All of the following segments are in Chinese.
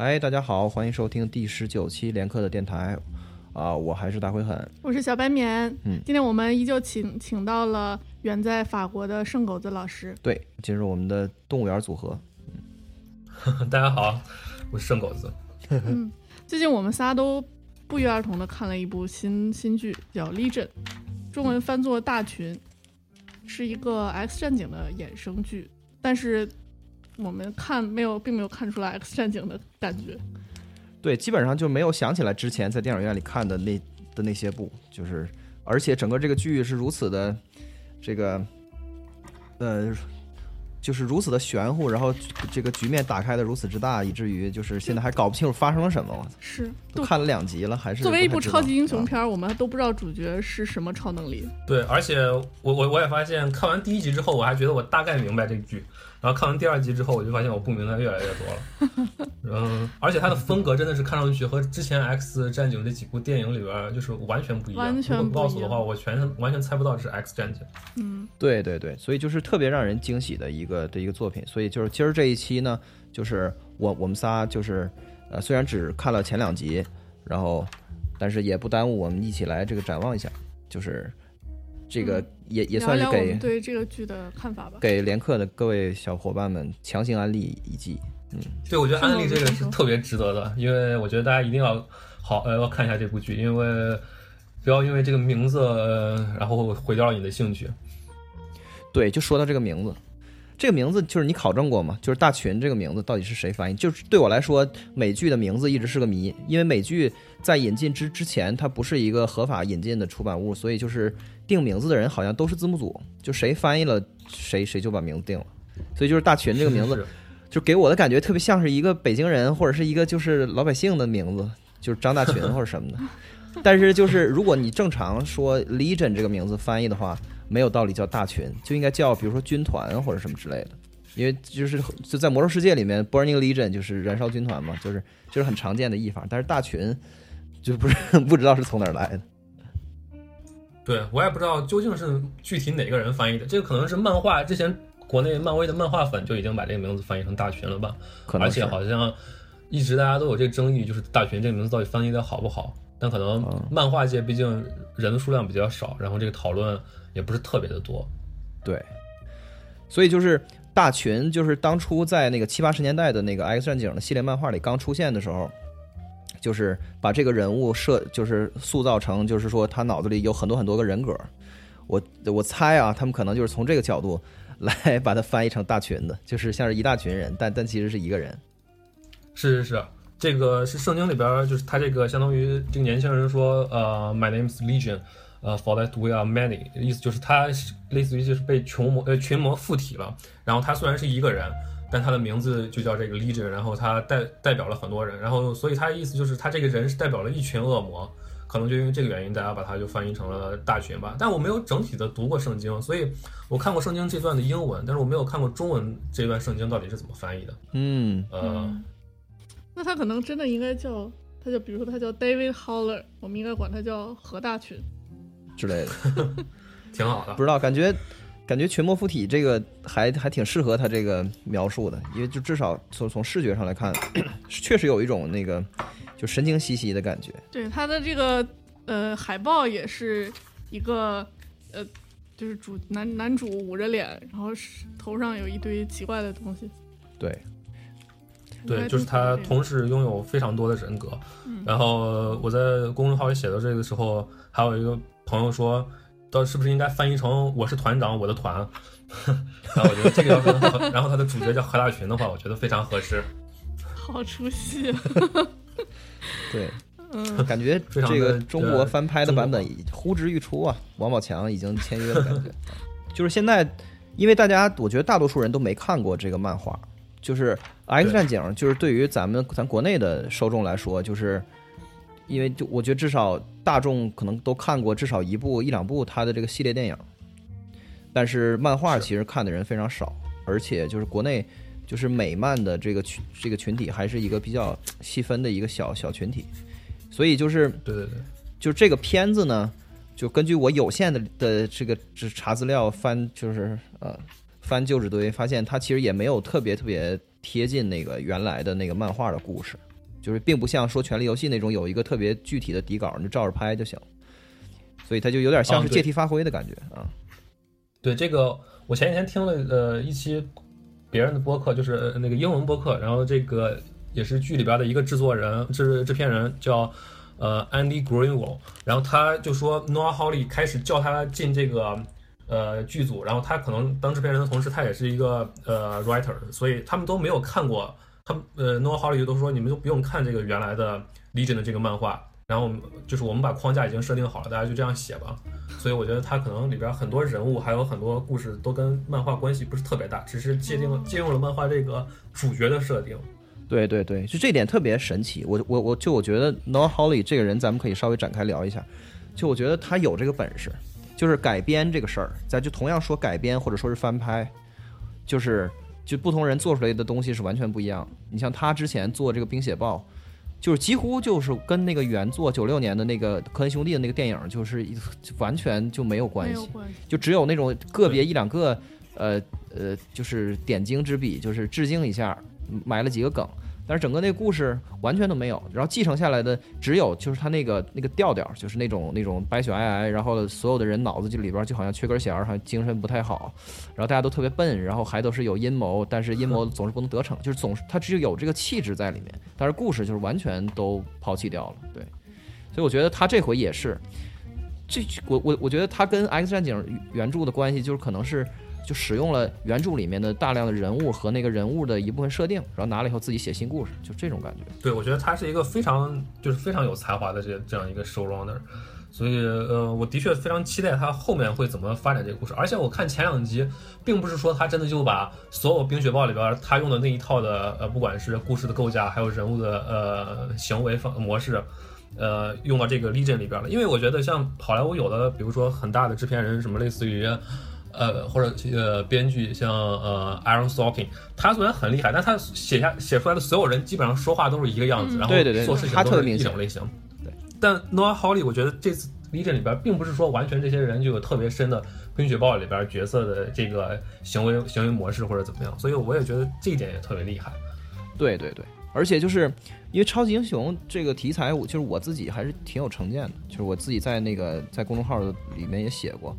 哎，大家好，欢迎收听第十九期连课的电台，啊，我还是大灰很，我是小白棉。嗯今天我们依旧请请到了远在法国的圣狗子老师。对，进入我们的动物园组合，嗯 大家好，我是圣狗子。嗯，最近我们仨都不约而同的看了一部新新剧，叫《Legion》，中文翻作《大群》，是一个 X 战警的衍生剧，但是我们看没有，并没有看出来 X 战警的感觉。对，基本上就没有想起来之前在电影院里看的那的那些部，就是而且整个这个剧是如此的这个呃。就是如此的玄乎，然后这个局面打开的如此之大，以至于就是现在还搞不清楚发生了什么。我操，是，看了两集了，还是作为一部超级英雄啊片儿，我们都不知道主角是什么超能力。对，而且我我我也发现，看完第一集之后，我还觉得我大概明白这个剧，然后看完第二集之后，我就发现我不明白越来越多了。嗯，而且它的风格真的是看上去和之前 X 战警这几部电影里边就是完全不一样。完全如果不告诉我的话，我全完全猜不到这是 X 战警。嗯，对对对，所以就是特别让人惊喜的一个的一个作品。所以就是今儿这一期呢，就是我我们仨就是呃，虽然只看了前两集，然后但是也不耽误我们一起来这个展望一下，就是这个嗯也也算是给们对这个剧的看法吧。给连课的各位小伙伴们强行安利一记。对，我觉得安利这个是特别值得的，因为我觉得大家一定要好呃要看一下这部剧，因为不要因为这个名字、呃、然后毁掉了你的兴趣。对，就说到这个名字，这个名字就是你考证过吗？就是大群这个名字到底是谁翻译？就是对我来说，美剧的名字一直是个谜，因为美剧在引进之之前，它不是一个合法引进的出版物，所以就是定名字的人好像都是字幕组，就谁翻译了谁谁就把名字定了。所以就是大群这个名字，就给我的感觉特别像是一个北京人或者是一个就是老百姓的名字，就是张大群或者什么的。但是就是如果你正常说 Legion 这个名字翻译的话，没有道理叫大群，就应该叫比如说军团或者什么之类的。因为就是就在魔兽世界里面，Burning Legion 就是燃烧军团嘛，就是就是很常见的译法。但是大群就不是 不知道是从哪儿来的。对我也不知道究竟是具体哪个人翻译的，这个可能是漫画之前国内漫威的漫画粉就已经把这个名字翻译成大群了吧，而可能是且好像一直大家都有这个争议，就是大群这个名字到底翻译的好不好？但可能嗯漫画界毕竟人的数量比较少，然后这个讨论也不是特别的多。对，所以就是大群，就是当初在那个七八十年代的那个 X 战警的系列漫画里刚出现的时候，就是把这个人物设，就是塑造成，就是说他脑子里有很多很多个人格。我我猜啊，他们可能就是从这个角度来把它翻译成大群的，就是像是一大群人，但但其实是一个人。是是是，这个是圣经里边，就是他这个相当于这个年轻人说，呃，My name is Legion，呃，for that we are many，意思就是他类似于就是被群魔呃群魔附体了，然后他虽然是一个人，但他的名字就叫这个 Legion，然后他代代表了很多人，然后所以他的意思就是他这个人是代表了一群恶魔。可能就因为这个原因，大家把它就翻译成了大群吧。但我没有整体的读过圣经，所以我看过圣经这段的英文，但是我没有看过中文这段圣经到底是怎么翻译的。嗯，呃，嗯，那他可能真的应该叫他就，比如说他叫 David Holler，我们应该管他叫何大群。之类的，挺好的不。知道，感觉感觉群魔附体这个还还挺适合他这个描述的，因为就至少从从视觉上来看，确实有一种那个就神经兮兮的感觉。对他的这个呃海报也是一个呃，就是主男男主捂着脸，然后头上有一堆奇怪的东西。对，对，就是他同时拥有非常多的人格。嗯然后我在公众号里写到这个时候，还有一个朋友说，到是不是应该翻译成“我是团长，我的团”？然后我觉得这个要跟何，然后他的主角叫何大群的话，我觉得非常合适。好出戏啊。对，嗯，感觉这个中国翻拍的版本呼之欲出啊！王宝强已经签约的感觉，就是现在，因为大家我觉得大多数人都没看过这个漫画，就是《X 战警》，就是对于咱们咱国内的受众来说，就是因为就我觉得至少大众可能都看过至少一部一两部他的这个系列电影，但是漫画其实看的人非常少，而且就是国内就是美漫的这个群这个群体还是一个比较细分的一个小小群体，所以就是对对对，就这个片子呢，就根据我有限的的这个这查资料翻，就是呃翻旧纸堆，发现它其实也没有特别特别贴近那个原来的那个漫画的故事，就是并不像说《权力游戏》那种有一个特别具体的底稿，你就照着拍就行。所以它就有点像是借题发挥的感觉啊。对这个，我前几天听了呃一期别人的播客，就是呃那个英文播客，然后这个也是剧里边的一个制作人、制制片人叫呃 Andy Greenwald，然后他就说 Noah Hawley 开始叫他进这个呃剧组，然后他可能当制片人的同时，他也是一个呃 writer，所以他们都没有看过，他们呃 Noah Hawley 都说你们就不用看这个原来的 Legion 的这个漫画。然后我们就是我们把框架已经设定好了，大家就这样写吧。所以我觉得它可能里边很多人物还有很多故事都跟漫画关系不是特别大，只是借定借用了漫画这个主角的设定。对对对，就这点特别神奇。我我我就我觉得 Noah Hawley 这个人，咱们可以稍微展开聊一下。就我觉得他有这个本事，就是改编这个事儿，咱就同样说改编或者说是翻拍，就是就不同人做出来的东西是完全不一样。你像他之前做这个《冰雪豹》，就是几乎就是跟那个原作九六年的那个科恩兄弟的那个电影，就是一完全就没有关系。没有关系。就只有那种个别一两个，呃呃，就是点睛之笔，就是致敬一下，埋了几个梗，但是整个那个故事完全都没有。然后继承下来的只有就是他那个那个调调，就是那种那种白雪皑皑，然后所有的人脑子就里边就好像缺根弦儿，好像精神不太好，然后大家都特别笨，然后还都是有阴谋，但是阴谋总是不能得逞，就是总是他只有这个气质在里面，但是故事就是完全都抛弃掉了，对。所以我觉得他这回也是，这我我我觉得他跟《X 战警》原著的关系就是可能是就使用了原著里面的大量的人物和那个人物的一部分设定，然后拿了以后自己写新故事，就这种感觉。对，我觉得他是一个非常就是非常有才华的这这样一个 showrunner，所以呃，我的确非常期待他后面会怎么发展这个故事。而且我看前两集，并不是说他真的就把所有《冰雪暴》里边他用的那一套的呃，不管是故事的构架，还有人物的呃行为方模式。呃，用到这个 Legion 里边了，因为我觉得像好莱坞有的，比如说很大的制片人，什么类似于，呃，或者呃编剧，像呃 Aaron Sorkin，他虽然很厉害，但他写下写出来的所有人基本上说话都是一个样子，嗯然后对对对做事情都是他特别明显一种类型。对，但 Noah Hawley，我觉得这次 Legion 里边并不是说完全这些人就有特别深的《冰雪暴》里边角色的这个行为行为模式或者怎么样，所以我也觉得这一点也特别厉害。对对对，而且就是因为超级英雄这个题材，我就是我自己还是挺有成见的，就是我自己在那个在公众号里面也写过，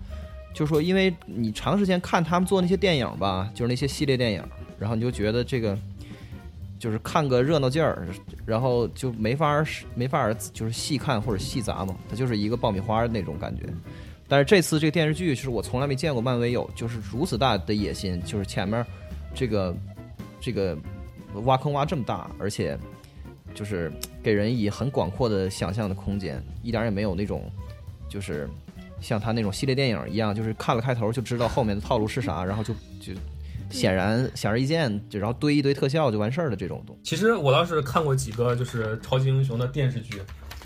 就说因为你长时间看他们做那些电影吧，就是那些系列电影，然后你就觉得这个就是看个热闹劲儿，然后就没法儿没法儿就是细看或者细砸嘛，它就是一个爆米花那种感觉。但是这次这个电视剧，是我从来没见过漫威有就是如此大的野心，就是前面这个这个挖坑挖这么大，而且就是给人以很广阔的想象的空间，一点也没有那种就是像他那种系列电影一样，就是看了开头就知道后面的套路是啥，然后就就显然显而易见，就然后堆一堆特效就完事儿的这种东西。其实我倒是看过几个就是超级英雄的电视剧，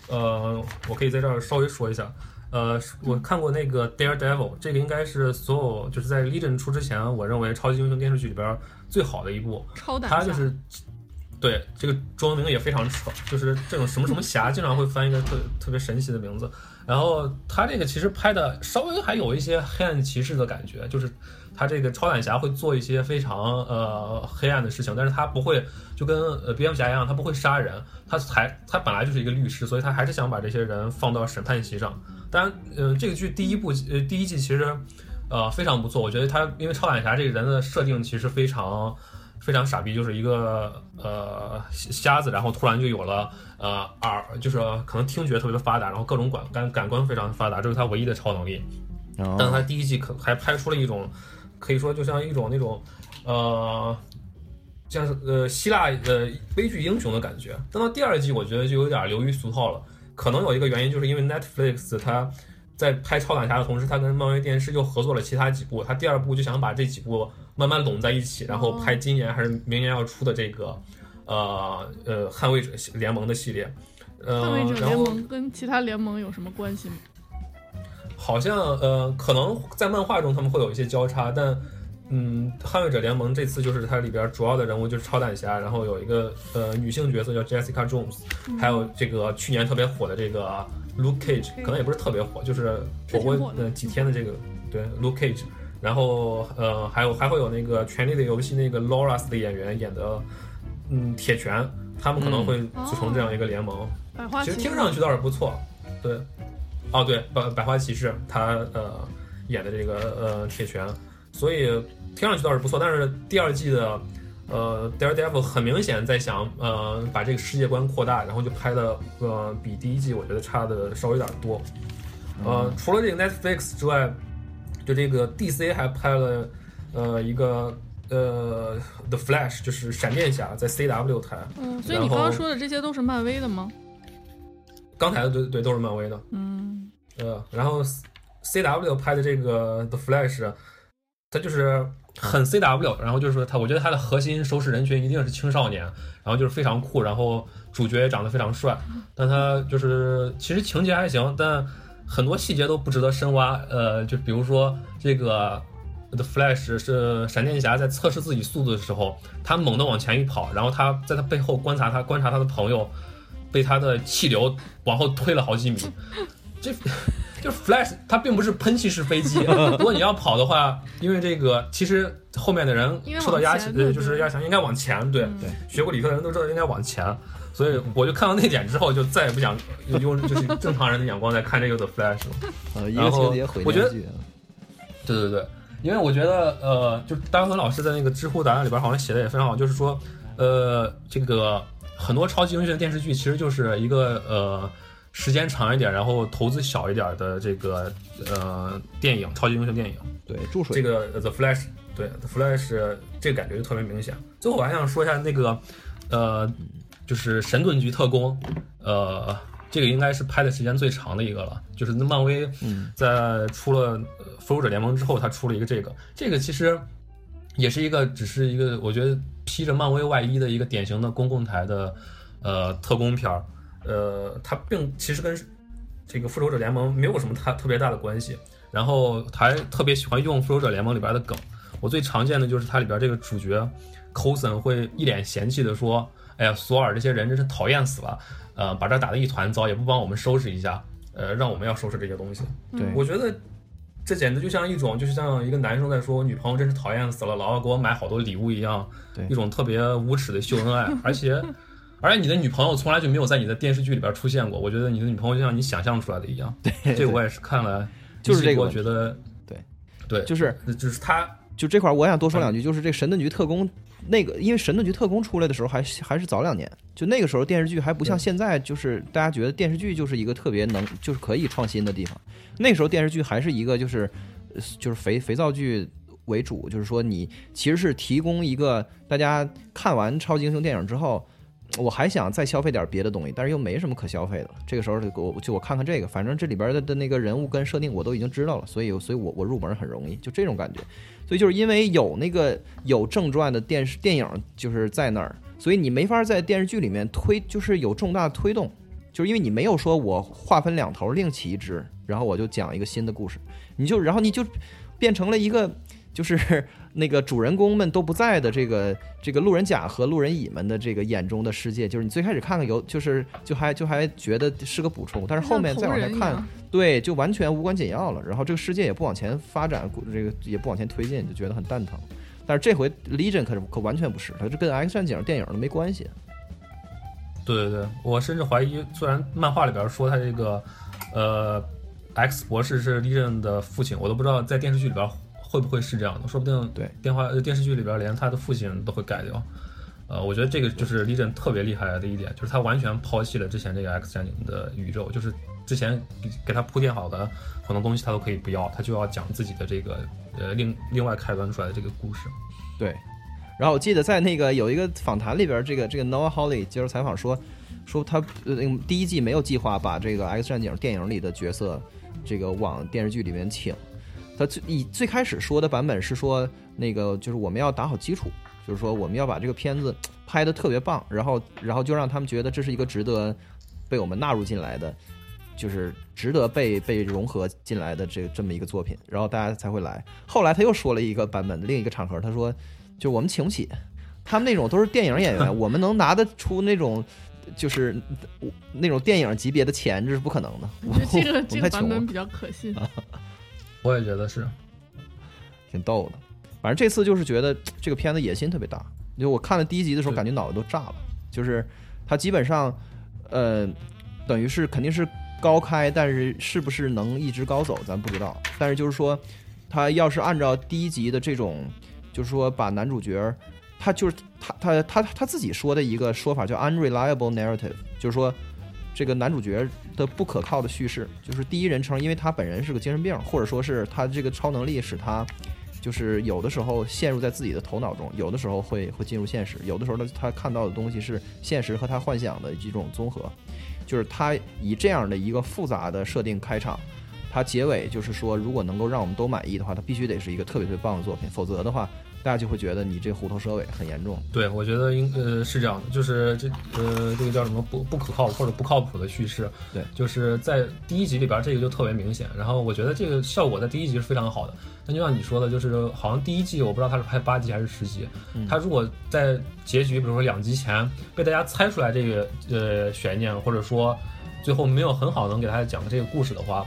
呃，我可以在这儿稍微说一下。呃，我看过那个 Daredevil，这个应该是所有就是在 Legion 出之前，我认为超级英雄电视剧里边最好的一部。超胆侠它就是对这个中文名也非常扯，就是这种什么什么侠，经常会翻一个特特别神奇的名字。然后他这个其实拍的稍微还有一些黑暗骑士的感觉，就是他这个超胆侠会做一些非常呃黑暗的事情，但是他不会就跟呃蝙蝠侠一样，他不会杀人，他才他本来就是一个律师，所以他还是想把这些人放到审判席上。当然，嗯、这个剧第一部呃第一季其实呃非常不错，我觉得他因为超胆侠这个人的设定其实非常。非常傻逼，就是一个呃瞎子，然后突然就有了呃耳，就是可能听觉特别的发达，然后各种感感感官非常发达，这是他唯一的超能力。但他第一季可还拍出了一种，可以说就像一种那种呃，像是呃希腊呃悲剧英雄的感觉。但到第二季，我觉得就有点流于俗套了。可能有一个原因，就是因为 Netflix 它在拍超胆侠的同时，他跟漫威电视又合作了其他几部，他第二部就想把这几部慢慢拢在一起，然后拍今年还是明年要出的这个呃呃捍卫者联盟的系列。呃，捍卫者联盟跟其他联盟有什么关系吗？好像呃，可能在漫画中他们会有一些交叉，但嗯，捍卫者联盟这次就是它里边主要的人物就是超胆侠，然后有一个呃女性角色叫 Jessica Jones，、还有这个去年特别火的这个 Luke Cage，可能也不是特别火，就是火过呃几天的这个对 Luke Cage，然后呃还有还会有那个《权力的游戏》那个 Loras 的演员演的嗯铁拳，他们可能会组成这样一个联盟。其实听上去倒是不错，对，哦对，百百花骑士他呃演的这个呃铁拳，所以听上去倒是不错，但是第二季的呃 Daredevil 很明显在想呃把这个世界观扩大，然后就拍的呃比第一季我觉得差的稍微有点多，呃除了这个 Netflix 之外，就这个 DC 还拍了呃一个呃 The Flash 就是闪电侠在 CW 台，嗯，所以你刚刚说的这些都是漫威的吗？刚才的对对都是漫威的。嗯，呃，然后 C W 拍的这个 The Flash，它就是很 C W，然后就是说它，我觉得他的核心收视人群一定是青少年，然后就是非常酷，然后主角也长得非常帅，但他就是其实情节还行，但很多细节都不值得深挖。呃，就比如说这个 The Flash 是闪电侠在测试自己速度的时候，他猛地往前一跑，然后他在他背后观察他，观察他的朋友被他的气流往后推了好几米，这。就是 Flash，它并不是喷气式飞机。如果你要跑的话，因为这个其实后面的人受到压强，对，就是压强应该往前，对嗯对学过理科的人都知道应该往前。所以我就看到那点之后，就再也不想用 就是正常人的眼光在看这个 The Flash 了。呃，一个然后情节毁我觉得。对对对，因为我觉得呃，就丹恒老师在那个知乎答案里边好像写的也非常好，就是说呃，这个很多超级英雄的电视剧其实就是一个呃时间长一点，然后投资小一点的这个呃电影，超级英雄电影。对，注水这个呃 The Flash，对 The Flash 这个感觉就特别明显。最后我还想说一下那个呃，就是神盾局特工，呃。这个应该是拍的时间最长的一个了，就是那漫威嗯在出了呃复仇者联盟之后，他出了一个这个，这个其实也是一个，只是一个我觉得披着漫威外衣的一个典型的公共台的呃特工片儿，呃，它并其实跟这个复仇者联盟没有什么太特别大的关系。然后还特别喜欢用复仇者联盟里边的梗，我最常见的就是它里边这个主角 Coulson 会一脸嫌弃的说：“哎呀，索尔这些人真是讨厌死了，呃，把这儿打得一团糟，也不帮我们收拾一下，呃，让我们要收拾这些东西。”对我觉得这简直就像一种，就是像一个男生在说我女朋友真是讨厌死了，老要给我买好多礼物一样，对一种特别无耻的秀恩爱，而且。而且你的女朋友从来就没有在你的电视剧里边出现过，我觉得你的女朋友就像你想象出来的一样。对，这个我也是看了，就是这个我觉得，对对，就是就是他，就这块儿我想多说两句，就是这神盾局特工那个，因为神盾局特工出来的时候还是还是早两年，就那个时候电视剧还不像现在，就是大家觉得电视剧就是一个特别能就是可以创新的地方。那个时候电视剧还是一个就是呃就是肥肥皂剧为主，就是说你其实是提供一个大家看完超级英雄电影之后。我还想再消费点别的东西，但是又没什么可消费的。这个时候就我就我看看这个，反正这里边的的那个人物跟设定我都已经知道了，所以所以我我入门很容易，就这种感觉。所以就是因为有那个有正传的电视电影就是在那儿，所以你没法在电视剧里面推，就是有重大的推动，就是因为你没有说我划分两头另起一支，然后我就讲一个新的故事，你就然后你就变成了一个就是那个主人公们都不在的这个这个路人甲和路人乙们的这个眼中的世界，就是你最开始看看有就是就还就还觉得是个补充，但是后面再往下看对，就完全无关紧要了。然后这个世界也不往前发展，这个也不往前推进，就觉得很蛋疼。但是这回 Legion 可是可完全不是，它这跟 X 战警电影都没关系。对对对，我甚至怀疑，虽然漫画里边说他这个，呃，X 博士是利刃的父亲，我都不知道在电视剧里边会不会是这样的，说不定对电话呃电视剧里边连他的父亲都会改掉。呃，我觉得这个就是李振特别厉害的一点，就是他完全抛弃了之前这个 X 战警的宇宙，就是之前给给他铺垫好的很多东西他都可以不要，他就要讲自己的这个呃另另外开端出来的这个故事。对，然后我记得在那个有一个访谈里边，这个这个 Noah Hawley 接受采访说，说他呃第一季没有计划把这个 X 战警电影里的角色这个往电视剧里面请，他最以最开始说的版本是说那个就是我们要打好基础，就是说我们要把这个片子拍的特别棒，然后然后就让他们觉得这是一个值得被我们纳入进来的。就是值得被被融合进来的这这么一个作品，然后大家才会来。后来他又说了一个版本，另一个场合，他说，就我们请不起，他们那种都是电影演员，我们能拿得出那种就是那种电影级别的钱，这是不可能的。我觉得这个这个版本比较可信。我也觉得是，挺逗的。反正这次就是觉得这个片子野心特别大，因为我看了第一集的时候，感觉脑袋都炸了。就是它基本上，呃，等于是肯定是高开，但是是不是能一直高走，咱不知道。但是就是说，他要是按照第一集的这种，就是说把男主角，他就是他他他他自己说的一个说法叫 unreliable narrative，就是说这个男主角的不可靠的叙事，就是第一人称，因为他本人是个精神病，或者说是他这个超能力使他。就是有的时候陷入在自己的头脑中，有的时候会 会进入现实，有的时候呢，他看到的东西是现实和他幻想的一种综合。就是他以这样的一个复杂的设定开场，他结尾就是说，如果能够让我们都满意的话，他必须得是一个特别特别棒的作品，否则的话，大家就会觉得你这虎头蛇尾很严重。对，我觉得应呃是这样的，就是这呃这个叫什么不不可靠或者不靠谱的叙事，对，就是在第一集里边这个就特别明显。然后我觉得这个效果在第一集是非常好的。那就像你说的，就是好像第一季我不知道他是拍八集还是十集，他如果在结局，比如说两集前被大家猜出来这个呃悬念，或者说最后没有很好能给大家讲这个故事的话，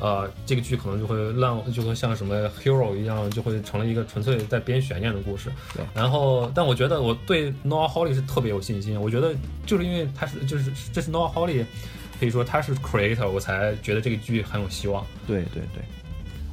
呃，这个剧可能就会烂，就会像什么 Hero 一样，就会成了一个纯粹在编悬念的故事。对。然后，但我觉得我对 Noah Hawley 是特别有信心。我觉得就是因为他是就是这是 Noah Hawley，可以说他是 creator，我才觉得这个剧很有希望。对对对。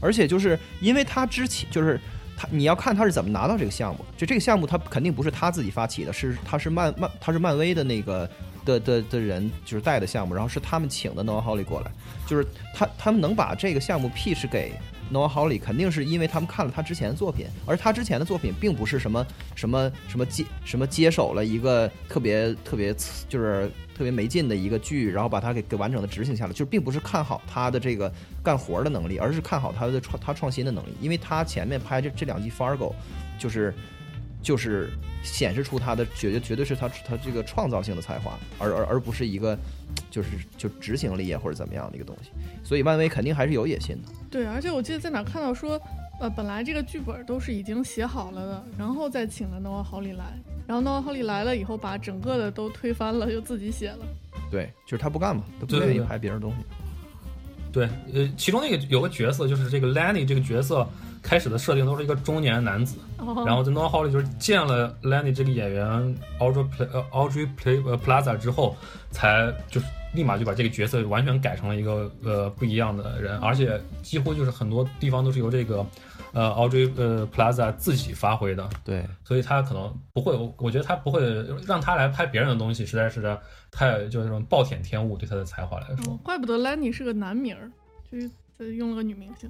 而且就是因为他之前就是他，你要看他是怎么拿到这个项目。就这个项目，他肯定不是他自己发起的，是他是漫漫他是漫威的那个的的的人就是带的项目，然后是他们请的 Noah Hawley 过来，就是他他们能把这个项目 pitch 给 Noah Hawley，肯定是因为他们看了他之前的作品，而他之前的作品并不是什么什么什么接什么接手了一个特别特别就是。特别没劲的一个剧，然后把它给给完整的执行下来，就并不是看好他的这个干活的能力，而是看好他的创他创新的能力。因为他前面拍这这两季《Fargo》，就是就是显示出他的绝对绝对是他他这个创造性的才华，而而而不是一个就是就执行力啊或者怎么样的一个东西。所以漫威肯定还是有野心的。对，而且我记得在哪看到说，呃，本来这个剧本都是已经写好了的，然后再请了诺瓦·豪里来。然后诺瓦·豪里来了以后，把整个的都推翻了，又自己写了。对，就是他不干嘛，他不愿意拍别人东西。对，呃，其中那个有个角色，就是这个 Lenny 这个角色，开始的设定都是一个中年男子。然后在诺瓦·豪里就是见了 Lenny 这个演员 Audrey Play 呃 Audrey Play 呃 Plaza 之后，才就是立马就把这个角色完全改成了一个呃不一样的人，而且几乎就是很多地方都是由这个。呃，Audrey 呃，Plaza 自己发挥的，对，所以他可能不会，我觉得他不会让他来拍别人的东西，实在是太就是那种暴殄天物，对他的才华来说。怪不得 Lenny 是个男名儿，就是用了个女明星。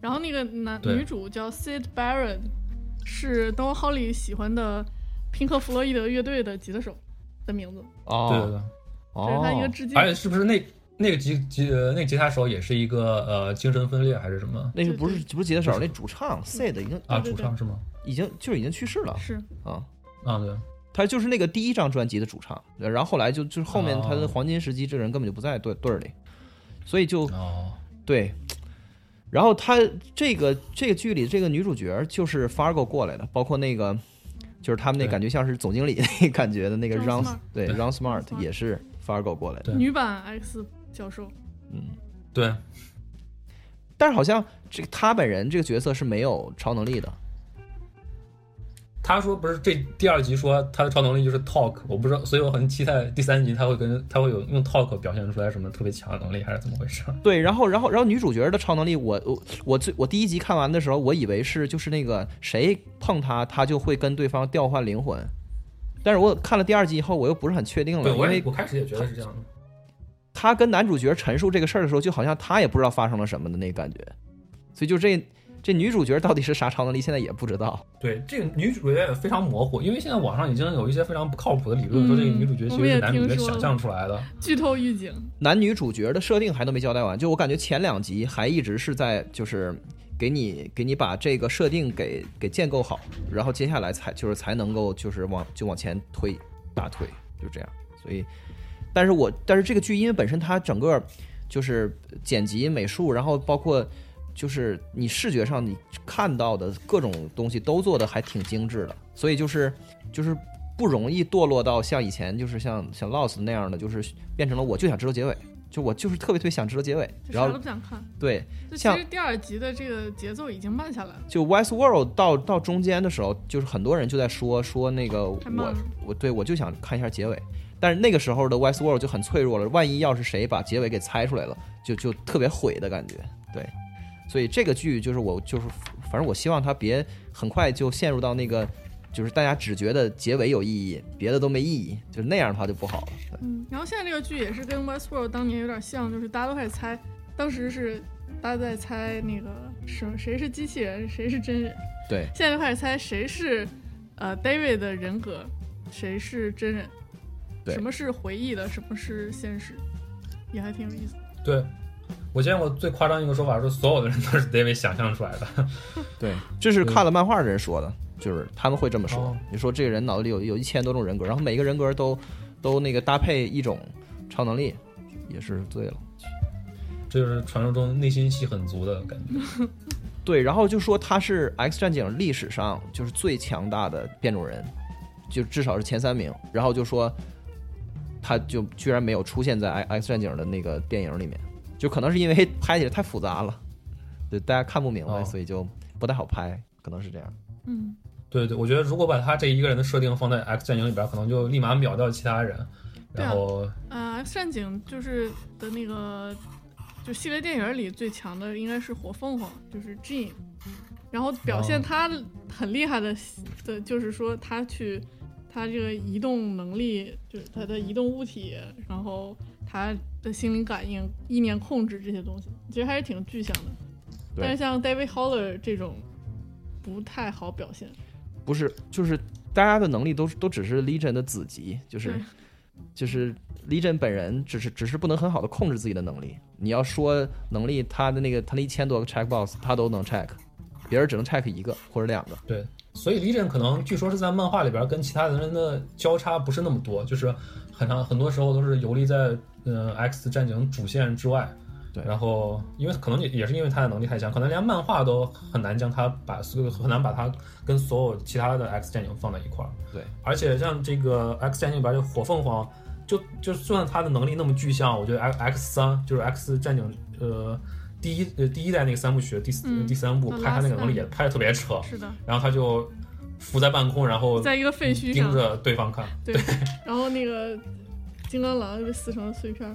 然后那个男女主叫 Sid Barrett，是 Don Holly 喜欢的平克·弗洛伊德乐队的吉他手的名字。哦，对对对，这是他一个致敬。而且是不是那？那个吉吉呃，那个吉他手也是一个呃精神分裂还是什么？那个不是不是吉他手，那主唱 Sid 已经啊主唱是吗？已经就是已经去世了。是。啊。啊对，他就是那个第一张专辑的主唱，然后后来就就是后面他的黄金时期，这人根本就不在队队里，所以就哦。对，然后他这个这个剧里这个女主角就是 Fargo 过来的，包括那个就是他们那感觉像是总经理那感觉的那个 Ron 对 Ron Smart 也是 Fargo 过来的。女版 X。教授，嗯，对，但是好像这个他本人这个角色是没有超能力的。他说不是这第二集说他的超能力就是 talk，我不知道，所以我很期待第三集他会跟他会有用 talk 表现出来什么特别强的能力，还是怎么回事？对，然后然后然后女主角的超能力，我我我最我第一集看完的时候，我以为是就是那个谁碰她，她就会跟对方调换灵魂，但是我看了第二集以后，我又不是很确定了，因为我开始也觉得是这样的。他跟男主角陈述这个事儿的时候，就好像他也不知道发生了什么的那感觉，所以就这这女主角到底是啥超能力，现在也不知道。对，这个女主角也非常模糊，因为现在网上已经有一些非常不靠谱的理论，说这个女主角其实是男主角想象出来的。剧透预警，男女主角的设定还都没交代完，就我感觉前两集还一直是在就是给你给你把这个设定给给建构好，然后接下来才就是才能够就是往就往前推大推，就这样，所以。但是我但是这个剧因为本身它整个就是剪辑美术，然后包括就是你视觉上你看到的各种东西都做的还挺精致的，所以就是就是不容易堕落到像以前就是像像 Lost 那样的，就是变成了我就想知道结尾，就我就是特别特别想知道结尾，然后都不想看。对，其实第二集的这个节奏已经慢下来了。就 West World 到到中间的时候，就是很多人就在说说那个我我对我就想看一下结尾。但是那个时候的 Westworld 就很脆弱了，万一要是谁把结尾给猜出来了，就就特别毁的感觉。对，所以这个剧就是我就是，反正我希望它别很快就陷入到那个，就是大家只觉得结尾有意义，别的都没意义，就是那样的话就不好了。嗯，然后现在这个剧也是跟 Westworld 当年有点像，就是大家都开始猜，当时是大家在猜那个什谁是机器人，谁是真人，对现在就开始猜谁是呃 David 的人格，谁是真人，对什么是回忆的，什么是现实，也还挺有意思。对，我见过最夸张一个说法是，所有的人都是 David 想象出来的。对，这是看了漫画的人说的，就是他们会这么说哦。你说这个人脑子里有有一千多种人格，然后每个人格都都那个搭配一种超能力，也是醉了。这就是传说中内心戏很足的感觉。对，然后就说他是 X 战警历史上就是最强大的变种人，就至少是前三名。然后就说他就居然没有出现在 X X 战警的那个电影里面，就可能是因为 拍起来太复杂了，对大家看不明白，哦所以就不太好拍，可能是这样。嗯，对对，我觉得如果把他这一个人的设定放在 X 战警里边，可能就立马秒掉其他人。然后呃，X 战警就是的那个就系列电影里最强的应该是火凤凰，就是 Jean，然后表现哦他很厉害的的，就是说他去他这个移动能力，就是他的移动物体，然后他的心灵感应、意念控制这些东西，其实还是挺具象的。但是像 David Holler 这种不太好表现。不是，就是大家的能力都是都只是 Legion 的子集，就是就是 Legion 本人只是只是不能很好的控制自己的能力。你要说能力，他的那个他那一千多个 check box 他都能 check，别人只能 check 一个或者两个。对，所以 Legion 可能据说是在漫画里边跟其他人的交叉不是那么多，就是很长很多时候都是游离在呃 X 战警主线之外。对然后因为可能也也是因为他的能力太强，可能连漫画都很难将他把所有很难把他跟所有其他的 X 战警放在一块儿。对，而且像这个 X 战警里边这火凤凰，就就算他的能力那么具象，我觉得 X X 三就是 X 战警呃第一呃第一代那个三部曲第四、嗯第三部拍他那个能力也拍的特别扯，是的，然后他就浮在半空，然后在一个废墟，盯着对方看。对，然后那个金刚狼就被撕成了碎片儿，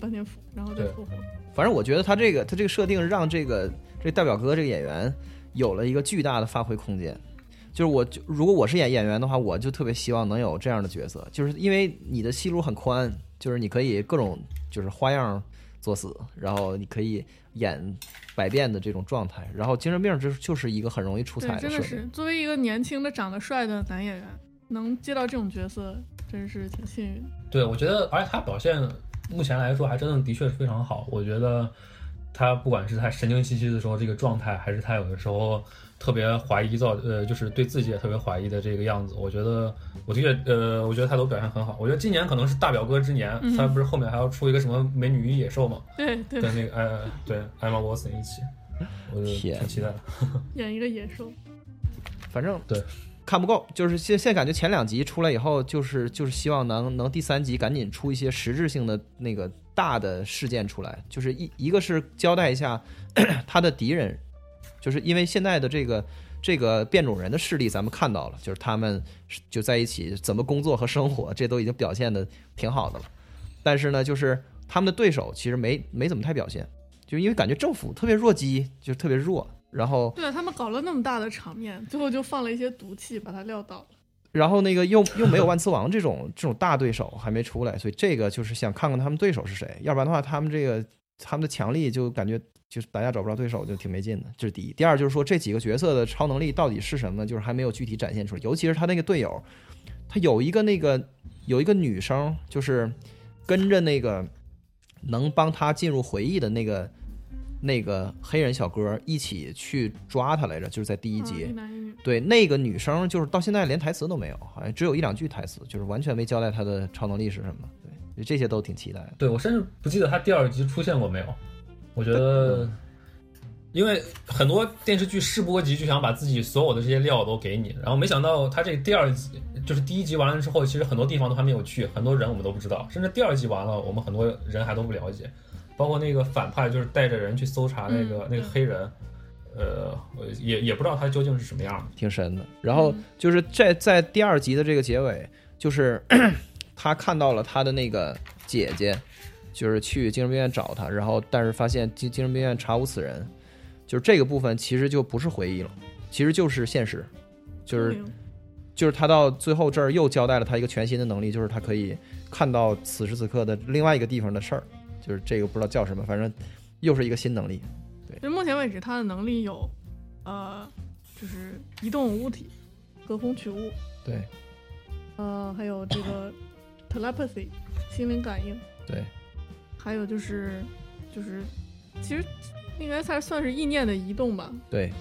半天复，然后再复活。反正我觉得他这个他这个设定让这个这大表哥这个演员有了一个巨大的发挥空间。就是我就如果我是演演员的话，我就特别希望能有这样的角色，就是因为你的戏路很宽，就是你可以各种就是花样作死，然后你可以演百变的这种状态，然后精神病就是就是一个很容易出彩的，真设定。的是作为一个年轻的、长得帅的男演员，能接到这种角色，真是挺幸运的。对，我觉得，而且他表现目前来说还真的的确是非常好。我觉得他不管是他神经兮兮的时候这个状态，还是他有的时候特别怀疑造，呃，就是对自己也特别怀疑的这个样子，我觉得我的确，呃，我觉得他都表现很好。我觉得今年可能是大表哥之年，嗯他不是后面还要出一个什么《美女与野兽》嘛，对对，跟那个呃，对艾玛沃森一起，我就挺期待的。演一个野兽，反正对看不够，就是现现在感觉前两集出来以后，就是就是希望能能第三集赶紧出一些实质性的那个大的事件出来，就是一一个是交代一下 他的敌人，就是因为现在的这个这个变种人的势力咱们看到了，就是他们就在一起怎么工作和生活，这都已经表现的挺好的了，但是呢，就是他们的对手其实没没怎么太表现，就因为感觉政府特别弱鸡，就特别弱，然后对啊，他们搞了那么大的场面，最后就放了一些毒气把他撂倒了。然后那个又又没有万磁王这种这种大对手还没出来，所以这个就是想看看他们对手是谁，要不然的话他们这个他们的强力就感觉就是大家找不着对手就挺没劲的，这是第一。第二就是说这几个角色的超能力到底是什么，就是还没有具体展现出来，尤其是他那个队友，他有一个那个有一个女生就是跟着那个能帮他进入回忆的那个那个黑人小哥一起去抓他来着，就是在第一嗯集。对，那个女生就是到现在连台词都没有，好像只有一两句台词，就是完全没交代她的超能力是什么。对，这些都挺期待的。对我甚至不记得她第二集出现过没有。我觉得，因为很多电视剧试播集就想把自己所有的这些料都给你，然后没想到他这第二集就是第一集完了之后，其实很多地方都还没有去，很多人我们都不知道，甚至第二集完了，我们很多人还都不了解，包括那个反派就是带着人去搜查那个、嗯那个黑人，呃，也也不知道他究竟是什么样的。挺神的。然后嗯就是在在第二集的这个结尾，就是 他看到了他的那个姐姐，就是去精神病院找他，然后但是发现精精神病院查无此人，就是这个部分其实就不是回忆了，其实就是现实，就是就是他到最后这儿又交代了他一个全新的能力，就是他可以看到此时此刻的另外一个地方的事儿，就是这个不知道叫什么，反正又是一个新能力。就目前为止，他的能力有，呃，就是移动物体、隔空取物，对呃，还有这个 telepathy 心灵感应，对，还有就是就是其实应该才算是意念的移动吧。对，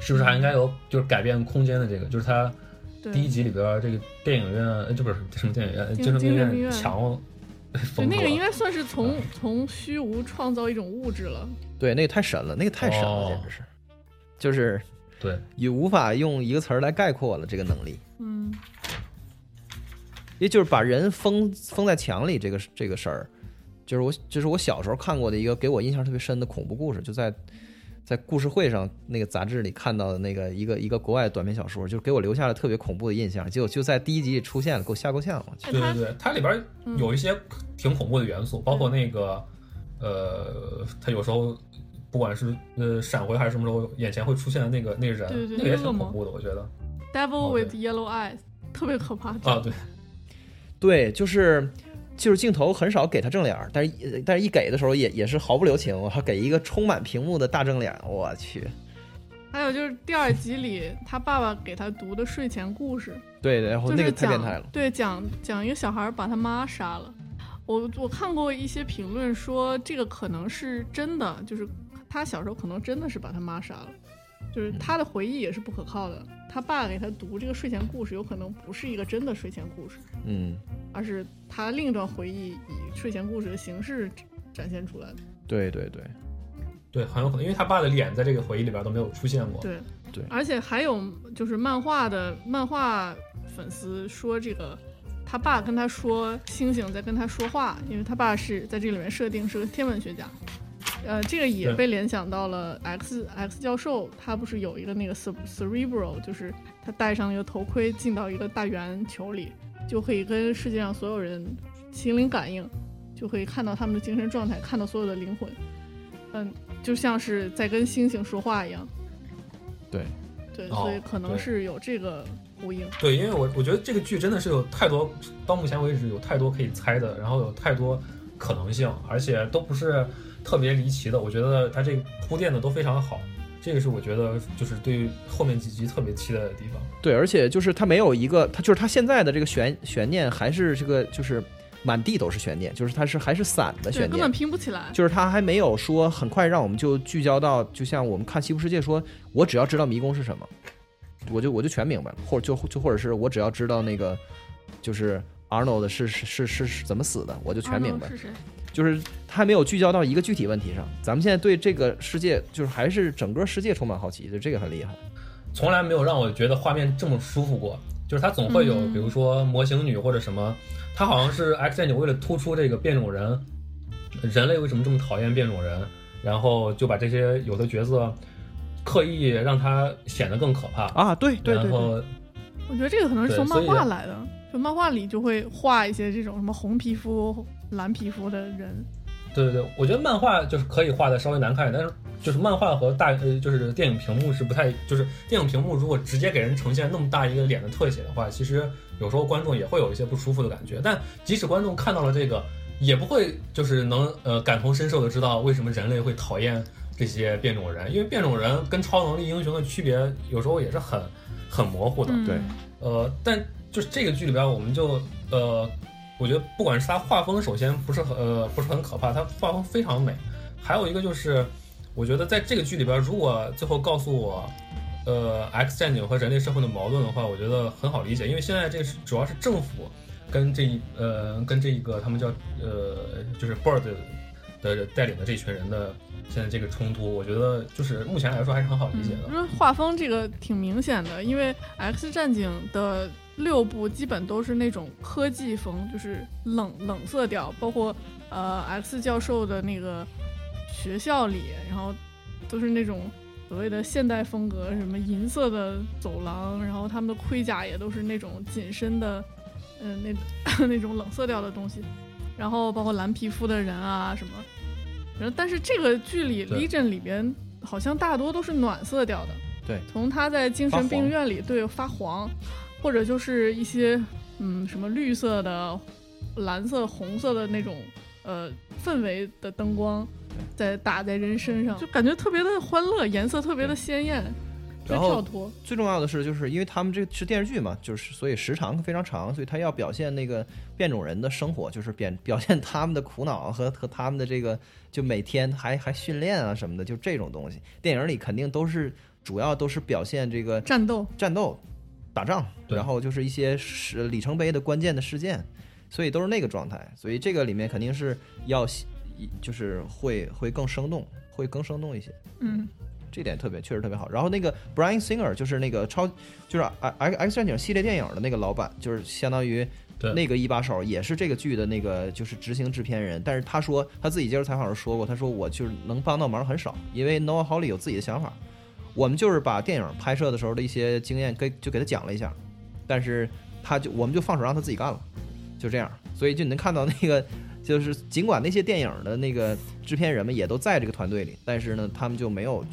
是不是还应该有就是改变空间的这个？就是他，第一集里边这个电影院，呃，这不是什么电影院，精精神病精神病院墙对风格那个应该算是从从虚无创造一种物质了。对，那个太神了，那个太神了，哦。简直是，就是对，也无法用一个词儿来概括了这个能力，嗯，也就是把人封封在墙里这个这个事儿，就是我就是我小时候看过的一个给我印象特别深的恐怖故事，就在在故事会上那个杂志里看到的那个一个一个国外短篇小说，就给我留下了特别恐怖的印象，结果就在第一集里出现了，给我吓够呛，对对对，它里边嗯有一些挺恐怖的元素，包括那个，呃，它有时候不管是呃闪回还是什么时候，眼前会出现的那个那个人，对对那个也挺恐怖的，我觉得。Devil 哦 with Yellow Eyes 特别可怕。啊，对，对，就是就是镜头很少给他正脸儿，但是但是一给的时候也也是毫不留情，我给一个充满屏幕的大正脸，我去，还有就是第二集里他爸爸给他读的睡前故事，对对，然后那个太变态了，对讲讲一个小孩把他妈杀了。我我看过一些评论说这个可能是真的，就是他小时候可能真的是把他妈杀了，就是他的回忆也是不可靠的。他爸给他读这个睡前故事，有可能不是一个真的睡前故事，嗯，而是他另一段回忆以睡前故事的形式展现出来的。对对对，对，很有可能，因为他爸的脸在这个回忆里边都没有出现过，对对而且还有就是漫画的漫画粉丝说，这个他爸跟他说星星在跟他说话，因为他爸是在这里面设定是个天文学家。呃，这个也被联想到了 X X 教授，他不是有一个那个 cere- cerebral，就是他戴上一个头盔进到一个大圆球里，就可以跟世界上所有人心灵感应，就可以看到他们的精神状态，看到所有的灵魂。嗯，就像是在跟星星说话一样。对对，哦所以可能是有这个呼应。对，因为我我觉得这个剧真的是有太多，到目前为止有太多可以猜的，然后有太多可能性，而且都不是特别离奇的。我觉得它这个铺垫的都非常好，这个是我觉得就是对于后面几集特别期待的地方。对，而且就是他没有一个，他就是他现在的这个悬悬念还是这个就是满地都是悬念，就是它是还是散的，悬念根本，拼不起来。就是他还没有说很快让我们就聚焦到，就像我们看《西部世界》说，我只要知道迷宫是什么，我就我就全明白了，或者就就或者是我只要知道那个就是 Arnold 是是是是是怎么死的，我就全明白 Arnold。是谁？就是他还没有聚焦到一个具体问题上。咱们现在对这个世界，就是还是整个世界充满好奇，就这个很厉害。从来没有让我觉得画面这么舒服过。就是它总会有，嗯比如说模型女或者什么，它好像是 X 战警为了突出这个变种人，人类为什么这么讨厌变种人，然后就把这些有的角色刻意让他显得更可怕。啊，对对对对，然后我觉得这个可能是从漫画来的，就漫画里就会画一些这种什么红皮肤、蓝皮肤的人。对对对，我觉得漫画就是可以画的稍微难看一点，但是就是漫画和大呃就是电影屏幕是不太，就是电影屏幕如果直接给人呈现那么大一个脸的特写的话，其实有时候观众也会有一些不舒服的感觉。但即使观众看到了这个，也不会就是能呃感同身受的知道为什么人类会讨厌这些变种人，因为变种人跟超能力英雄的区别有时候也是很很模糊的。嗯，对呃，但就是这个剧里边，我们就呃，我觉得不管是它画风，首先不是很呃不是很可怕，它画风非常美。还有一个就是，我觉得在这个剧里边，如果最后告诉我，呃，X 战警和人类社会的矛盾的话，我觉得很好理解，因为现在这是主要是政府跟这一呃跟这一个他们叫呃就是 Bird 的带领的这群人的现在这个冲突，我觉得就是目前来说还是很好理解的。因为画风这个挺明显的，因为 X 战警的六部基本都是那种科技风，就是冷冷色调，包括呃 X 教授的那个学校里，然后都是那种所谓的现代风格，什么银色的走廊，然后他们的盔甲也都是那种紧身的嗯、那 那种冷色调的东西，然后包括蓝皮肤的人啊什么。然后，但是这个剧里对 Legion 里边好像大多都是暖色调的。对，从他在精神病院里对发黄，或者就是一些嗯什么绿色的、蓝色、红色的那种呃氛围的灯光，在打在人身上，就感觉特别的欢乐，颜色特别的鲜艳，特别然后跳脱。最重要的是，就是因为他们这是电视剧嘛，就是所以时长非常长，所以他要表现那个变种人的生活，就是表表现他们的苦恼和和他们的这个就每天还还训练啊什么的，就这种东西。电影里肯定都是主要都是表现这个战斗，战斗、打仗，然后就是一些是里程碑的关键的事件，所以都是那个状态。所以这个里面肯定是要就是会会更生动，会更生动一些。嗯，这点特别确实特别好。然后那个 Brian Singer 就是那个超就是 X X 战警系列电影的那个老板，就是相当于那个一把手，也是这个剧的那个就是执行制片人。但是他说他自己接受采访时说过，他说我就是能帮到忙很少，因为 Noah Hawley 有自己的想法。我们就是把电影拍摄的时候的一些经验给就给他讲了一下，但是他就我们就放手让他自己干了，就这样。所以就你能看到那个。就是尽管那些电影的那个制片人们也都在这个团队里，但是呢，他们就没有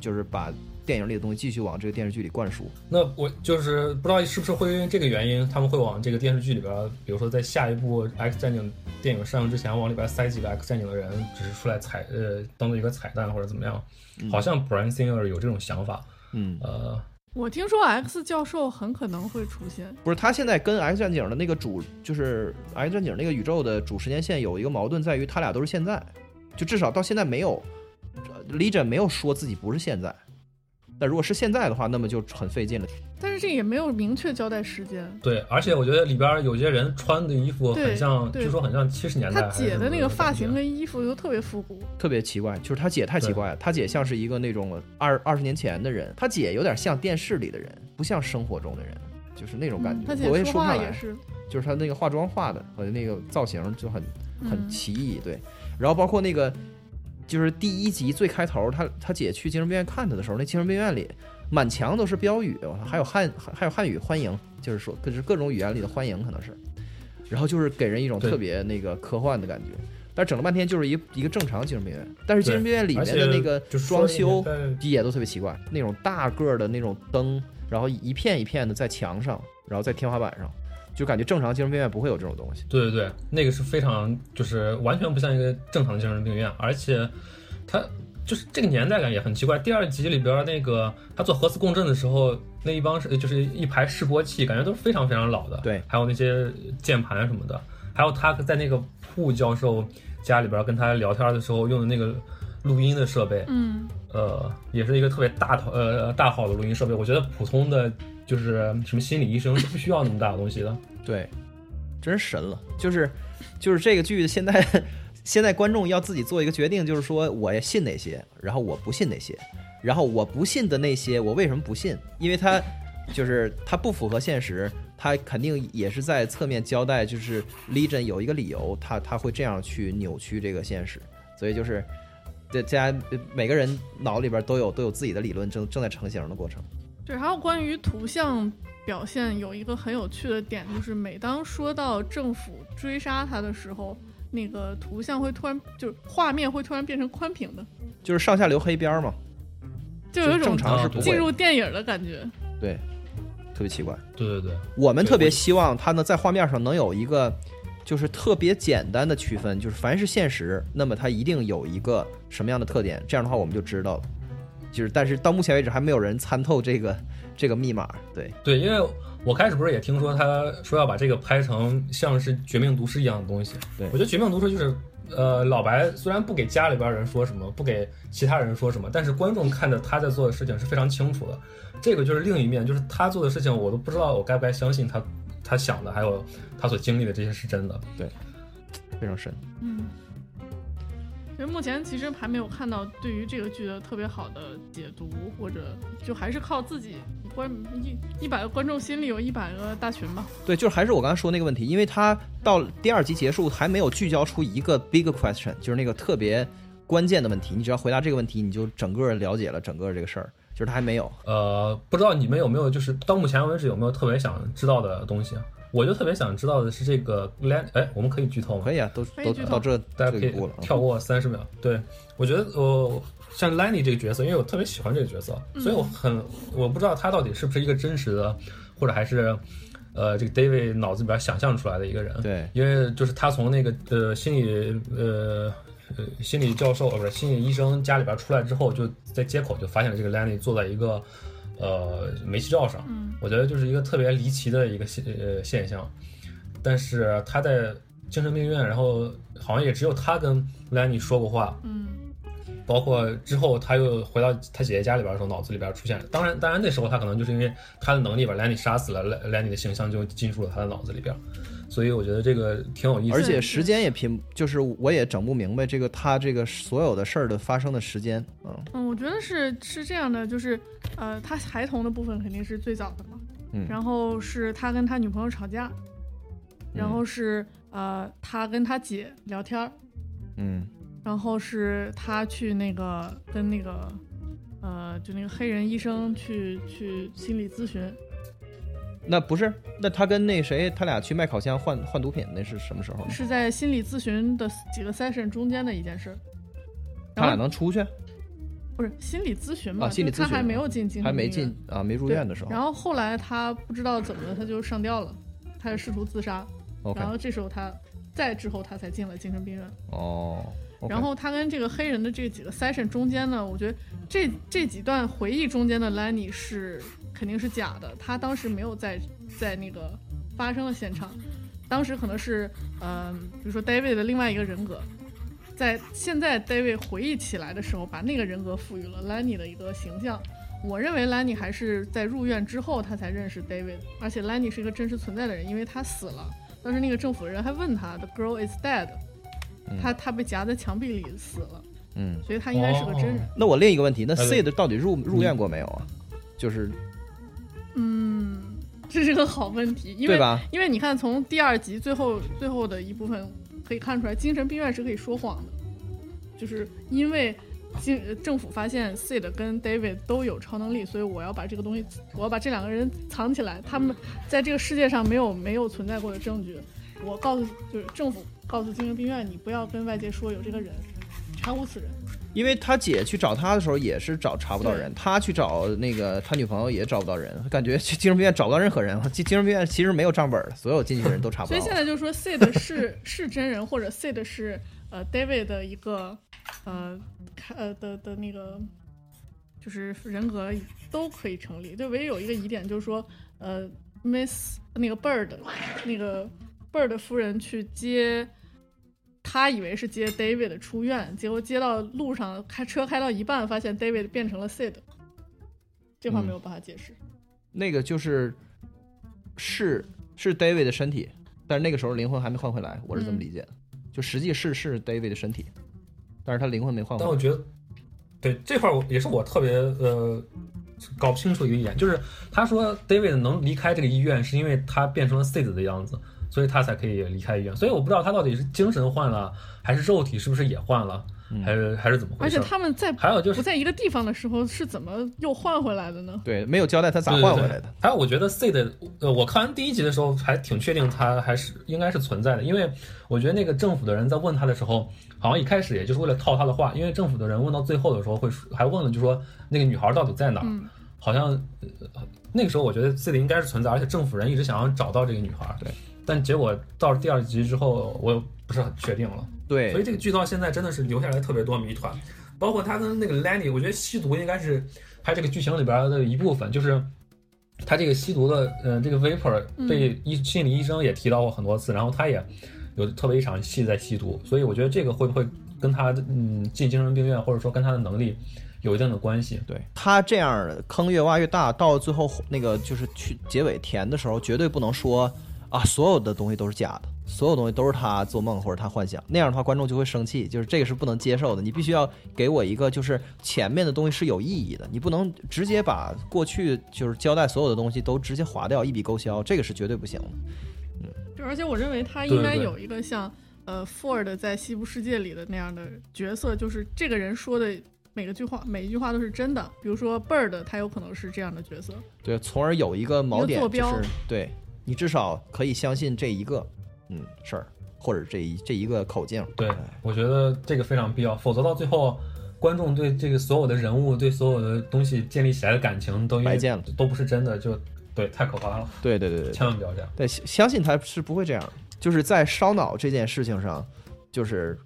就是把电影里的东西继续往这个电视剧里灌输。那我就是不知道是不是会因为这个原因，他们会往这个电视剧里边，比如说在下一部 X 战警电影上映之前，往里边塞几个 X 战警的人，只是出来彩呃当做一个彩蛋或者怎么样。好像 Brian Singer 有这种想法，嗯，呃，我听说 X 教授很可能会出现。不是，他现在跟 X 战警的那个主，就是 X 战警那个宇宙的主时间线有一个矛盾，在于他俩都是现在，就至少到现在没有呃 Legion 没有说自己不是现在。但如果是现在的话，那么就很费劲了。但是这也没有明确交代时间。对，而且我觉得里边有些人穿的衣服很像，据说很像七十年代他。姐的那个发型跟衣服都特别复古。特别奇怪，就是他姐太奇怪了，他姐像是一个那种二二十年前的人，他姐有点像电视里的人，不像生活中的人，就是那种感觉。嗯他姐说话也是，就是他那个化妆化的和那个造型就很很嗯奇异，对。然后包括那个就是第一集最开头，他他姐去精神病院看他的时候，那精神病院里满墙都是标语，还有汉还还有汉语欢迎，就是说就是各种语言里的欢迎可能是，然后就是给人一种特别那个科幻的感觉。但整了半天就是一一个正常精神病院，但是精神病院里面的那个装修也都特别奇怪，那种大个儿的那种灯，然后一片一片的在墙上，然后在天花板上，就感觉正常精神病院不会有这种东西。对对对，那个是非常就是完全不像一个正常的精神病院，而且他就是这个年代感也很奇怪。第二集里边那个他做核磁共振的时候，那一帮是就是一排示波器，感觉都是非常非常老的。对还有那些键盘什么的，还有他在那个铺教授家里边跟他聊天的时候用的那个录音的设备，嗯，呃，也是一个特别大套呃大号的录音设备。我觉得普通的就是什么心理医生是不需要那么大的东西的。对，真神了。就是就是这个剧现在现在观众要自己做一个决定，就是说我信哪些，然后我不信哪些，然后我不信的那些我为什么不信？因为它就是它不符合现实，他肯定也是在侧面交代，就是 Legion 有一个理由，他他会这样去扭曲这个现实，所以就是。大家每个人脑里边都有都有自己的理论，正正在成型的过程。对，还有关于图像表现有一个很有趣的点，就是每当说到政府追杀他的时候，那个图像会突然就是画面会突然变成宽屏的，就是上下留黑边嘛，就有一种正常是不进入电影的感觉。对，特别奇怪。对对对，我们特别希望他呢在画面上能有一个，就是特别简单的区分，就是凡是现实，那么它一定有一个什么样的特点，这样的话我们就知道了。就是，但是到目前为止还没有人参透这个这个密码。对，对，因为我开始不是也听说他说要把这个拍成像是《绝命毒师》一样的东西。对我觉得《绝命毒师》就是，呃，老白虽然不给家里边人说什么，不给其他人说什么，但是观众看着他在做的事情是非常清楚的。这个就是另一面，就是他做的事情，我都不知道我该不该相信他他想的，还有他所经历的这些是真的。对非常深。嗯，因为目前其实还没有看到对于这个剧的特别好的解读，或者就还是靠自己观一一百个观众心里有一百个大群吧。对，就是还是我刚才说那个问题，因为它到第二集结束还没有聚焦出一个 big question，就是那个特别关键的问题。你只要回答这个问题，你就整个了解了整个这个事儿。就是它还没有。呃，不知道你们有没有就是到目前为止有没有特别想知道的东西啊？我就特别想知道的是这个 Lan，哎，我们可以剧透吗？可以啊，都都到这大家可以。跳过三十秒。对我觉得呃，像 Lenny 这个角色，因为我特别喜欢这个角色，嗯所以我很我不知道他到底是不是一个真实的，或者还是呃这个 David 脑子里边想象出来的一个人。对，因为就是他从那个呃心理呃呃心理教授呃不是心理医生家里边出来之后，就在街口就发现了这个 Lenny 坐在一个呃煤气灶上，嗯。我觉得就是一个特别离奇的一个现呃现象。但是他在精神病院，然后好像也只有他跟 Lenny 说过话，嗯。包括之后他又回到他姐姐家里边的时候，脑子里边出现，当然当然那时候他可能就是因为他的能力把 Lenny 杀死了，Lenny 的形象就进入了他的脑子里边，所以我觉得这个挺有意思的。而且时间也拼，就是我也整不明白这个他这个所有的事儿的发生的时间，嗯。嗯，我觉得是是这样的，就是呃，他孩童的部分肯定是最早的嘛，嗯。然后是他跟他女朋友吵架，然后是呃他跟他姐聊天儿，嗯。然后是他去那个跟那个呃就那个黑人医生去去心理咨询，那不是，那他跟那谁，他俩去卖烤箱换换毒品，那是什么时候？是在心理咨询的几个 session 中间的一件事儿。他俩能出去？不是心理咨询嘛？啊心理咨询他还没有进精神还没病院进啊，没入院的时候。然后后来他不知道怎么的，他就上吊了，他就试图自杀。然后这时候他再之后他才进了精神病院。哦然后他跟这个黑人的这几个 session 中间呢，我觉得这这几段回忆中间的 Lenny 是肯定是假的，他当时没有在在那个发生的现场，当时可能是嗯、比如说 David 的另外一个人格。在现在 David 回忆起来的时候，把那个人格赋予了 Lenny 的一个形象。我认为 Lenny 还是在入院之后他才认识 David，而且 Lenny 是一个真实存在的人，因为他死了。当时那个政府人还问他，The girl is dead，、他他被夹在墙壁里死了，嗯，所以他应该是个真人。那我另一个问题，那 Sid 到底入入院过没有啊？就是嗯，这是个好问题，因为？因为你看从第二集最后最后的一部分可以看出来，精神病院是可以说谎的，就是因为。经政府发现 Sid 跟 David 都有超能力，所以我要把这个东西，我要把这两个人藏起来。他们在这个世界上没有没有存在过的证据。我告诉就是政府告诉精神病院，你不要跟外界说有这个人，查无此人。因为他姐去找他的时候也是找查不到人，他去找那个他女朋友也找不到人，感觉去精神病院找不到任何人。精精神病院其实没有账本的，所有进去的人都查不到所以。现在就说 Sid 是 是真人，或者 Sid 是呃 David 的一个呃看呃的的那个就是人格都可以成立。就唯一有一个疑点就是说呃 Miss 那个 Bird 那个 Bird 夫人去接。他以为是接 David 出院，结果接到路上开车开到一半，发现 David 变成了 Sid，这块没有办法解释。那个就是是是 David 的身体，但是那个时候灵魂还没换回来，我是这么理解的。就实际是是 David 的身体，但是他灵魂没换回来。但我觉得，对这块儿我也是我特别呃搞不清楚一个一点，就是他说 David 能离开这个医院，是因为他变成了 Sid 的样子，所以他才可以离开医院。所以我不知道他到底是精神换了，还是肉体是不是也换了，还是还是怎么回事而且？他们在还有就是不在一个地方的时候是怎么又换回来的呢？对，没有交代他咋换回来的。还有，我觉得 C 的，呃，我看完第一集的时候还挺确定他还是应该是存在的，因为我觉得那个政府的人在问他的时候，好像一开始也就是为了套他的话，因为政府的人问到最后的时候会说还问了，就说那个女孩到底在哪儿？嗯好像、呃那个时候我觉得 C 的应该是存在，而且政府人一直想要找到这个女孩，对，但结果到了第二集之后，我又不是很确定了。对所以，这个剧到现在真的是留下来特别多谜团，包括他跟那个 Lenny，我觉得吸毒应该是他这个剧情里边的一部分，就是他这个吸毒的，呃，这个 Vapor 被医、心理医生也提到过很多次，然后他也有特别一场戏在吸毒，所以我觉得这个会不会跟他嗯进精神病院，或者说跟他的能力有一定的关系？对他这样坑越挖越大，到最后那个就是去结尾填的时候，绝对不能说啊，所有的东西都是假的，所有东西都是他做梦或者他幻想，那样的话观众就会生气，就是这个是不能接受的。你必须要给我一个就是前面的东西是有意义的，你不能直接把过去就是交代所有的东西都直接划掉，一笔勾销，这个是绝对不行的。就而且我认为他应该有一个像呃 Ford 在《西部世界》里的那样的角色，就是这个人说的每个句话每一句话都是真的。比如说 Bird，他有可能是这样的角色。对，从而有一个锚点，坐标是对你至少可以相信这一个嗯事儿，或者这一这一个口径。对，我觉得这个非常必要，否则到最后，观众对这个所有的人物、对所有的东西建立起来的感情都白见了都不是真的，就对，太可怕了，对对对对，千万不要这样。对，相相信他是不会这样。就是在烧脑这件事情上，就是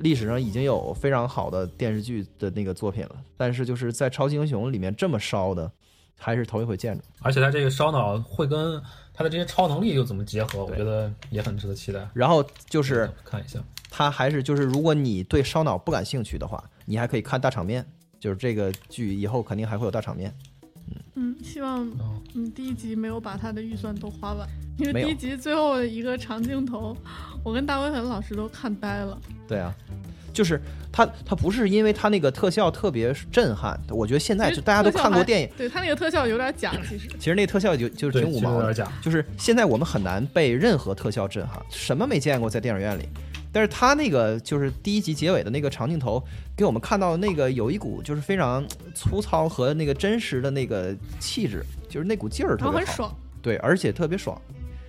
历史上已经有非常好的电视剧的那个作品了，但是就是在超级英雄里面这么烧的，还是头一回见着。而且他这个烧脑会跟他的这些超能力又怎么结合，我觉得也很值得期待。然后就是看一下，他还是就是，如果你对烧脑不感兴趣的话，你还可以看大场面。就是这个剧以后肯定还会有大场面。嗯，希望哦，嗯第一集没有把他的预算都花完，因为第一集最后一个长镜头，我跟大卫恒老师都看呆了。对啊，就是他他不是因为他那个特效特别震撼，我觉得现在就大家都看过电影，对他那个特效有点假，其实其实那特效就就是，挺五毛的有点。假。就是现在我们很难被任何特效震撼，什么没见过在电影院里。但是他那个就是第一集结尾的那个长镜头，给我们看到那个有一股就是非常粗糙和那个真实的那个气质，就是那股劲儿然特别好。很爽。对，而且特别爽，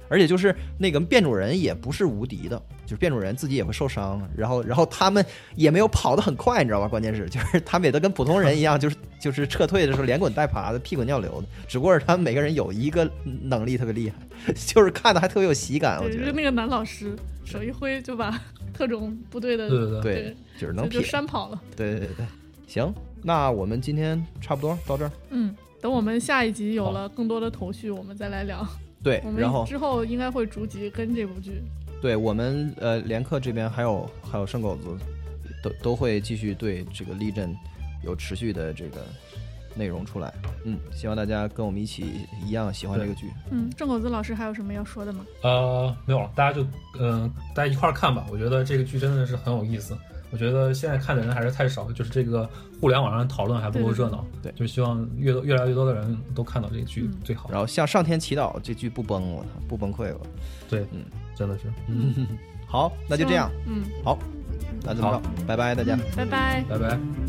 而且就是那个变种人也不是无敌的，就是变种人自己也会受伤，然后然后他们也没有跑得很快，你知道吧？关键是就是他们也都跟普通人一样，就是 就是撤退的时候连滚带爬的，屁滚尿流的，只不过是他们每个人有一个能力特别厉害，就是看的还特别有喜感，我，觉得那个男老师手一挥就把 特种部队的对对对，就是能撇，就就扇跑了。对对对对，行，那我们今天差不多到这儿，嗯，等我们下一集有了更多的头绪，我们再来聊。对我，然后们之后应该会逐集跟这部剧。对我们呃连克这边还有还有圣狗子，都都会继续对这个 Legion 有持续的这个内容出来。嗯，希望大家跟我们一起一样喜欢这个剧。嗯，郑狗子老师还有什么要说的吗？呃，没有了，大家就嗯、大家一块儿看吧。我觉得这个剧真的是很有意思。我觉得现在看的人还是太少，就是这个互联网上讨论还不够热闹。对对对就希望越多越来越多的人都看到这个剧嗯最好。然后向上天祈祷，这剧不崩，我操，不崩溃了。对，嗯，真的是。嗯 好，那就这样。嗯，好，那这么着，拜拜，大家。拜拜。拜拜。